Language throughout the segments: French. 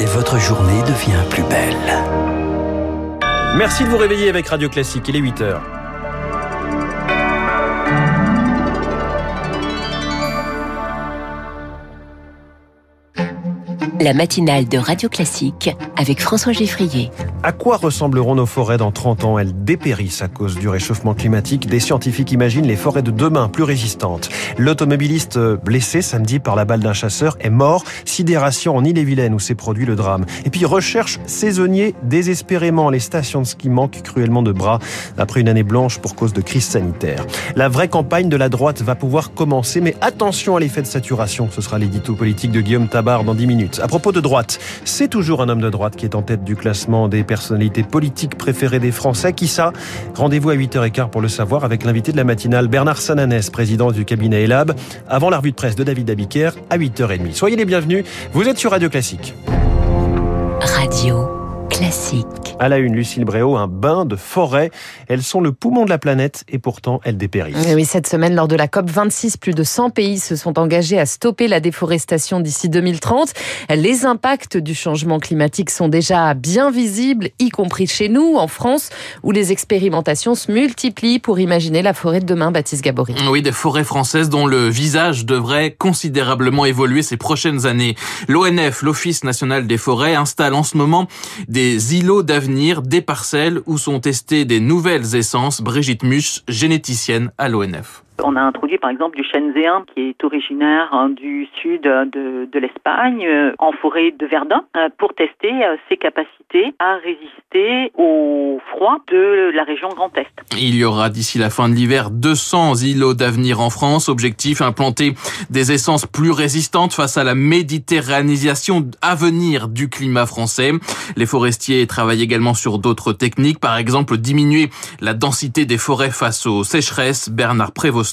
et votre journée devient plus belle. Merci de vous réveiller avec Radio Classique, il est 8 La matinale de Radio Classique avec François Geffrier. À quoi ressembleront nos forêts dans 30 ans? Elles dépérissent à cause du réchauffement climatique. Des scientifiques imaginent les forêts de demain plus résistantes. L'automobiliste blessé samedi par la balle d'un chasseur est mort. Sidération en Ille-et-Vilaine où s'est produit le drame. Et puis recherche saisonnier désespérément. Les stations de ski manquent cruellement de bras après une année blanche pour cause de crise sanitaire. La vraie campagne de la droite va pouvoir commencer, mais attention à l'effet de saturation. Ce sera l'édito politique de Guillaume Tabar dans 10 minutes. Propos de droite, c'est toujours un homme de droite qui est en tête du classement des personnalités politiques préférées des Français. Qui ça? Rendez-vous à 8h15 pour le savoir avec l'invité de la matinale Bernard Sananès, président du cabinet ELAB, avant la revue de presse de David Abiker à 8h30. Soyez les bienvenus, vous êtes sur Radio Classique. Radio classique. À la une, Lucille Bréau, un bain de forêt. Elles sont le poumon de la planète et pourtant elles dépérissent. Oui, cette semaine, lors de la COP26, plus de 100 pays se sont engagés à stopper la déforestation d'ici 2030. Les impacts du changement climatique sont déjà bien visibles, y compris chez nous, en France, où les expérimentations se multiplient pour imaginer la forêt de demain, Baptiste Gabory. Oui, des forêts françaises dont le visage devrait considérablement évoluer ces prochaines années. L'ONF, l'Office national des forêts, installe en ce moment des îlots d'avenir, des parcelles où sont testées des nouvelles essences. Brigitte Muche, généticienne à l'ONF. On a introduit par exemple du chêne zéen qui est originaire hein, du sud de, de l'Espagne euh, en forêt de Verdun euh, pour tester euh, ses capacités à résister au froid de la région Grand Est. Il y aura d'ici la fin de l'hiver 200 îlots d'avenir en France. Objectif implanter des essences plus résistantes face à la méditerranisation à venir du climat français. Les forestiers travaillent également sur d'autres techniques, par exemple diminuer la densité des forêts face aux sécheresses. Bernard Prévost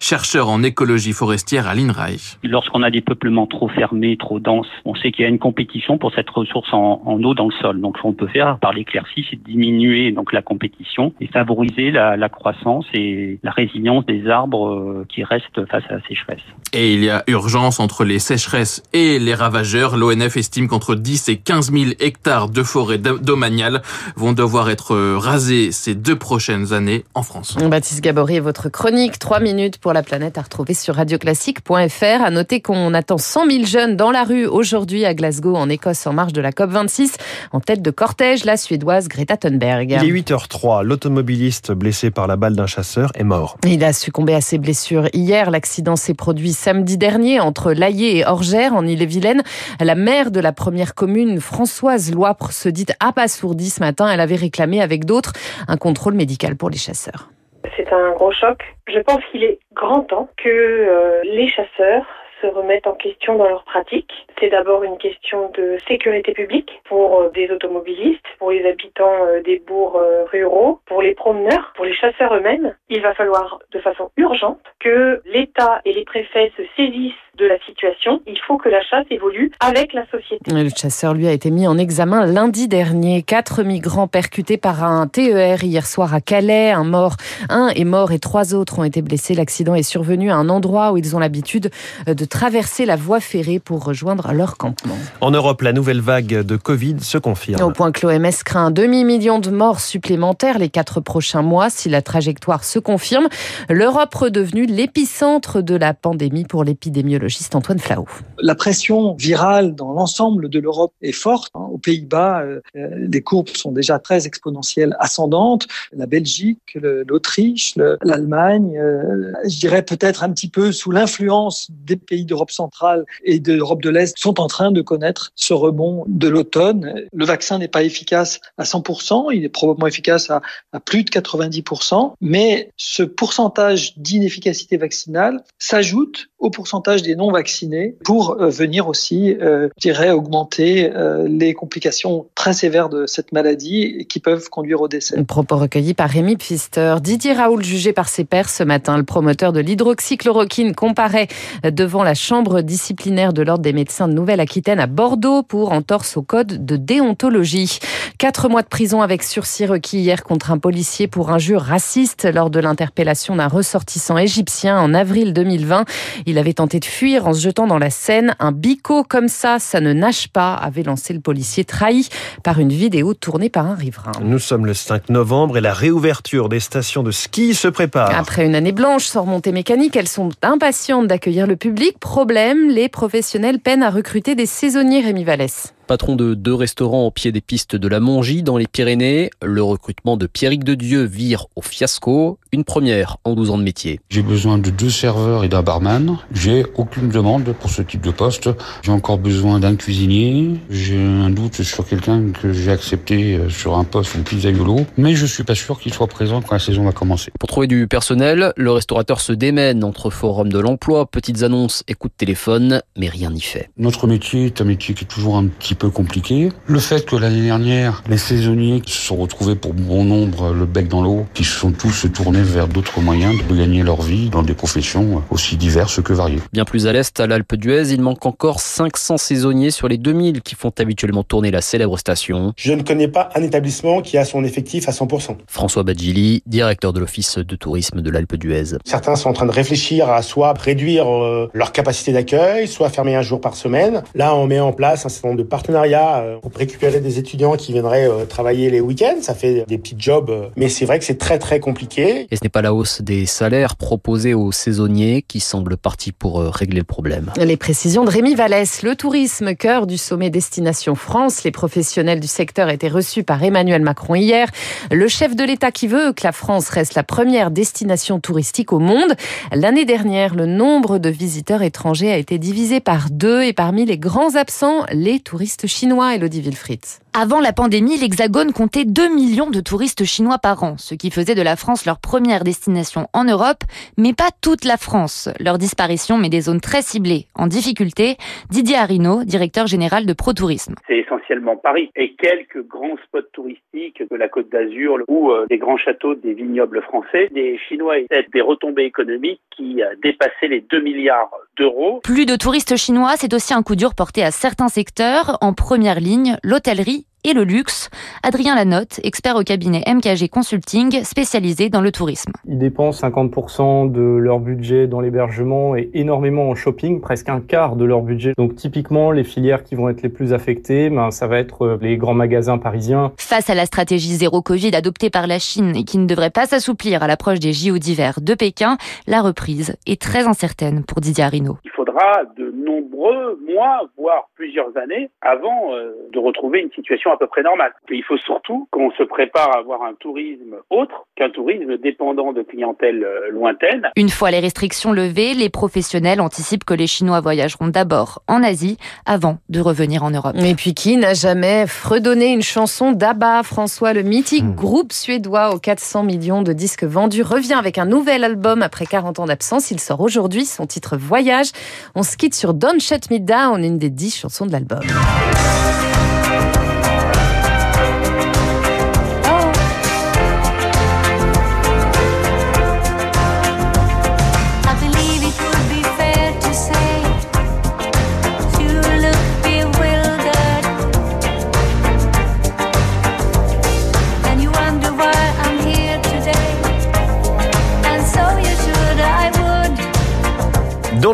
chercheur en écologie forestière à l'INRAE. Lorsqu'on a des peuplements trop fermés, trop denses, on sait qu'il y a une compétition pour cette ressource en, en, eau dans le sol. Donc, ce qu'on peut faire par l'éclaircie, c'est diminuer donc la compétition et favoriser la, la, croissance et la résilience des arbres euh, qui restent face à la sécheresse. Et il y a urgence entre les sécheresses et les ravageurs. L'ONF estime qu'entre 10 et 15 000 hectares de forêts domaniales vont devoir être rasés ces deux prochaines années en France. Baptiste Gabory, votre chronique 3 minutes pour la planète à retrouver sur radioclassique.fr. À noter qu'on attend 100 000 jeunes dans la rue aujourd'hui à Glasgow, en Écosse, en marge de la COP26. En tête de cortège, la Suédoise Greta Thunberg. Il est 8h03. L'automobiliste blessé par la balle d'un chasseur est mort. Il a succombé à ses blessures hier. L'accident s'est produit samedi dernier entre Laillé et Orgères, en Ille-et-Vilaine. La maire de la première commune, Françoise Loipre, se dit abasourdie ce matin. Elle avait réclamé avec d'autres un contrôle médical pour les chasseurs. C'est un gros choc. Je pense qu'il est grand temps que euh, les chasseurs se remettent en question dans leur pratique. C'est d'abord une question de sécurité publique pour euh, des automobilistes, pour les habitants euh, des bourgs ruraux, pour les promeneurs, pour les chasseurs eux-mêmes. Il va falloir de façon urgente que l'État et les préfets se saisissent de la situation. Il faut que la chasse évolue avec la société. Le chasseur, lui, a été mis en examen lundi dernier. Quatre migrants percutés par un TER hier soir à Calais. Un mort, un est mort et trois autres ont été blessés. L'accident est survenu à un endroit où ils ont l'habitude de traverser la voie ferrée pour rejoindre leur campement. En Europe, la nouvelle vague de Covid se confirme. Au point que l'OMS craint un demi-million de morts supplémentaires les quatre prochains mois si la trajectoire se confirme. L'Europe redevenue l'épicentre de la pandémie pour l'épidémiologie Antoine Flau. La pression virale dans l'ensemble de l'Europe est forte. Aux Pays-Bas, euh, les courbes sont déjà très exponentielles, ascendantes. La Belgique, l'Autriche, l'Allemagne, euh, je dirais peut-être un petit peu sous l'influence des pays d'Europe centrale et d'Europe de l'Est, sont en train de connaître ce rebond de l'automne. Le vaccin n'est pas efficace à 100%, il est probablement efficace à plus de 90%, mais ce pourcentage d'inefficacité vaccinale s'ajoute au pourcentage des non vaccinés pour euh, venir aussi, euh, je dirais, augmenter euh, les complications très sévères de cette maladie qui peuvent conduire au décès. Propos recueillis par Rémi Pfister. Didier Raoul, jugé par ses pairs ce matin, le promoteur de l'hydroxychloroquine, comparait devant la chambre disciplinaire de l'Ordre des médecins de Nouvelle-Aquitaine à Bordeaux pour entorse au code de déontologie. Quatre mois de prison avec sursis requis hier contre un policier pour injure raciste lors de l'interpellation d'un ressortissant égyptien en avril 2020. Il avait tenté de fuir en se jetant dans la Seine. Un bico comme ça, ça ne nage pas, avait lancé le policier trahi par une vidéo tournée par un riverain. Nous sommes le 5 novembre et la réouverture des stations de ski se prépare. Après une année blanche sans remontée mécanique, elles sont impatientes d'accueillir le public. Problème, les professionnels peinent à recruter des saisonniers Rémi Vallès patron de deux restaurants au pied des pistes de la Mongie dans les Pyrénées. Le recrutement de Pierrick de Dieu vire au fiasco, une première en 12 ans de métier. J'ai besoin de deux serveurs et d'un barman. J'ai aucune demande pour ce type de poste. J'ai encore besoin d'un cuisinier. J'ai un doute sur quelqu'un que j'ai accepté euh, sur un poste ou pizzaïolo, mais je suis pas sûr qu'il soit présent quand la saison va commencer. Pour trouver du personnel, le restaurateur se démène entre forum de l'emploi, petites annonces et coups de téléphone, mais rien n'y fait. Notre métier est un métier qui est toujours un petit peu compliqué. Le fait que l'année dernière, les saisonniers se sont retrouvés pour bon nombre le bec dans l'eau, qui se sont tous tournés vers d'autres moyens de gagner leur vie dans des professions aussi diverses que variées. Bien plus à l'est, à l'Alpe d'Huez, il manque encore 500 saisonniers sur les 2000 qui font habituellement tourner la célèbre station. Je ne connais pas un établissement qui a son effectif à 100%. François Badgili, directeur de l'Office de tourisme de l'Alpe d'Huez. Certains sont en train de réfléchir à soit réduire euh, leur capacité d'accueil, soit fermer un jour par semaine. Là, on met en place un certain nombre de partenariats partenariat pour euh, récupérer des étudiants qui viendraient euh, travailler les week-ends. Ça fait des petits jobs, euh, mais c'est vrai que c'est très très compliqué. Et ce n'est pas la hausse des salaires proposés aux saisonniers qui semble partie pour régler le problème. Les précisions de Rémi Vallès. Le tourisme, cœur du sommet Destination France. Les professionnels du secteur étaient reçus par Emmanuel Macron hier. Le chef de l'État qui veut que la France reste la première destination touristique au monde. L'année dernière, le nombre de visiteurs étrangers a été divisé par deux et parmi les grands absents, les touristes chinois, Elodie Wilfried. Avant la pandémie, l'Hexagone comptait 2 millions de touristes chinois par an, ce qui faisait de la France leur première destination en Europe, mais pas toute la France. Leur disparition met des zones très ciblées en difficulté. Didier Arino, directeur général de Pro Tourisme. C'est essentiellement Paris et quelques grands spots touristiques de la Côte d'Azur ou euh, des grands châteaux des vignobles français. Des Chinois et des retombées économiques qui dépassaient les 2 milliards d'euros. Plus de touristes chinois, c'est aussi un coup dur porté à certains secteurs. En première ligne, l'hôtellerie et le luxe. Adrien Lanotte, expert au cabinet MKG Consulting, spécialisé dans le tourisme. Ils dépensent 50% de leur budget dans l'hébergement et énormément en shopping, presque un quart de leur budget. Donc typiquement, les filières qui vont être les plus affectées, ben, ça va être euh, les grands magasins parisiens. Face à la stratégie zéro Covid adoptée par la Chine et qui ne devrait pas s'assouplir à l'approche des JO d'hiver de Pékin, la reprise est très incertaine pour Didier Arino. Il faudra de nombreux mois, voire plusieurs années, avant euh, de retrouver une situation à peu près normal. il faut surtout qu'on se prépare à avoir un tourisme autre qu'un tourisme dépendant de clientèle euh, lointaine. Une fois les restrictions levées, les professionnels anticipent que les Chinois voyageront d'abord en Asie avant de revenir en Europe. Et puis qui n'a jamais fredonné une chanson d'Abba François, le mythique hmm. groupe suédois aux 400 millions de disques vendus, revient avec un nouvel album après 40 ans d'absence. Il sort aujourd'hui, son titre Voyage. On se quitte sur Don't Shut Me Down, une des 10 chansons de l'album.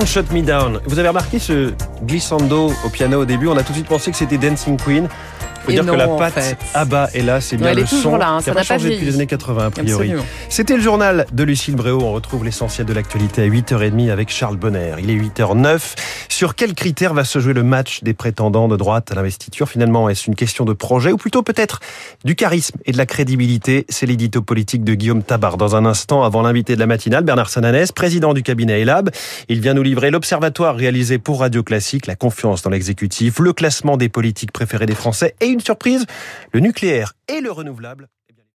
Shut Me Down. Vous avez remarqué ce glissando au piano au début? On a tout de suite pensé que c'était Dancing Queen faut dire que la patte Abba est là, c'est bien le son là, hein, ça n'a pas changé depuis les années 80 a priori. C'était le journal de Lucille Bréau. On retrouve l'essentiel de l'actualité à 8h30 avec Charles Bonner. Il est 8h09. Sur quels critères va se jouer le match des prétendants de droite à l'investiture? Finalement, est-ce une question de projet ou plutôt peut-être du charisme et de la crédibilité? C'est l'édito politique de Guillaume Tabar. Dans un instant, avant l'invité de la matinale, Bernard Sananès, président du cabinet ELAB. Il vient nous livrer l'observatoire réalisé pour Radio Classique, la confiance dans l'exécutif, le classement des politiques préférées des Français et une surprise, le nucléaire et le renouvelable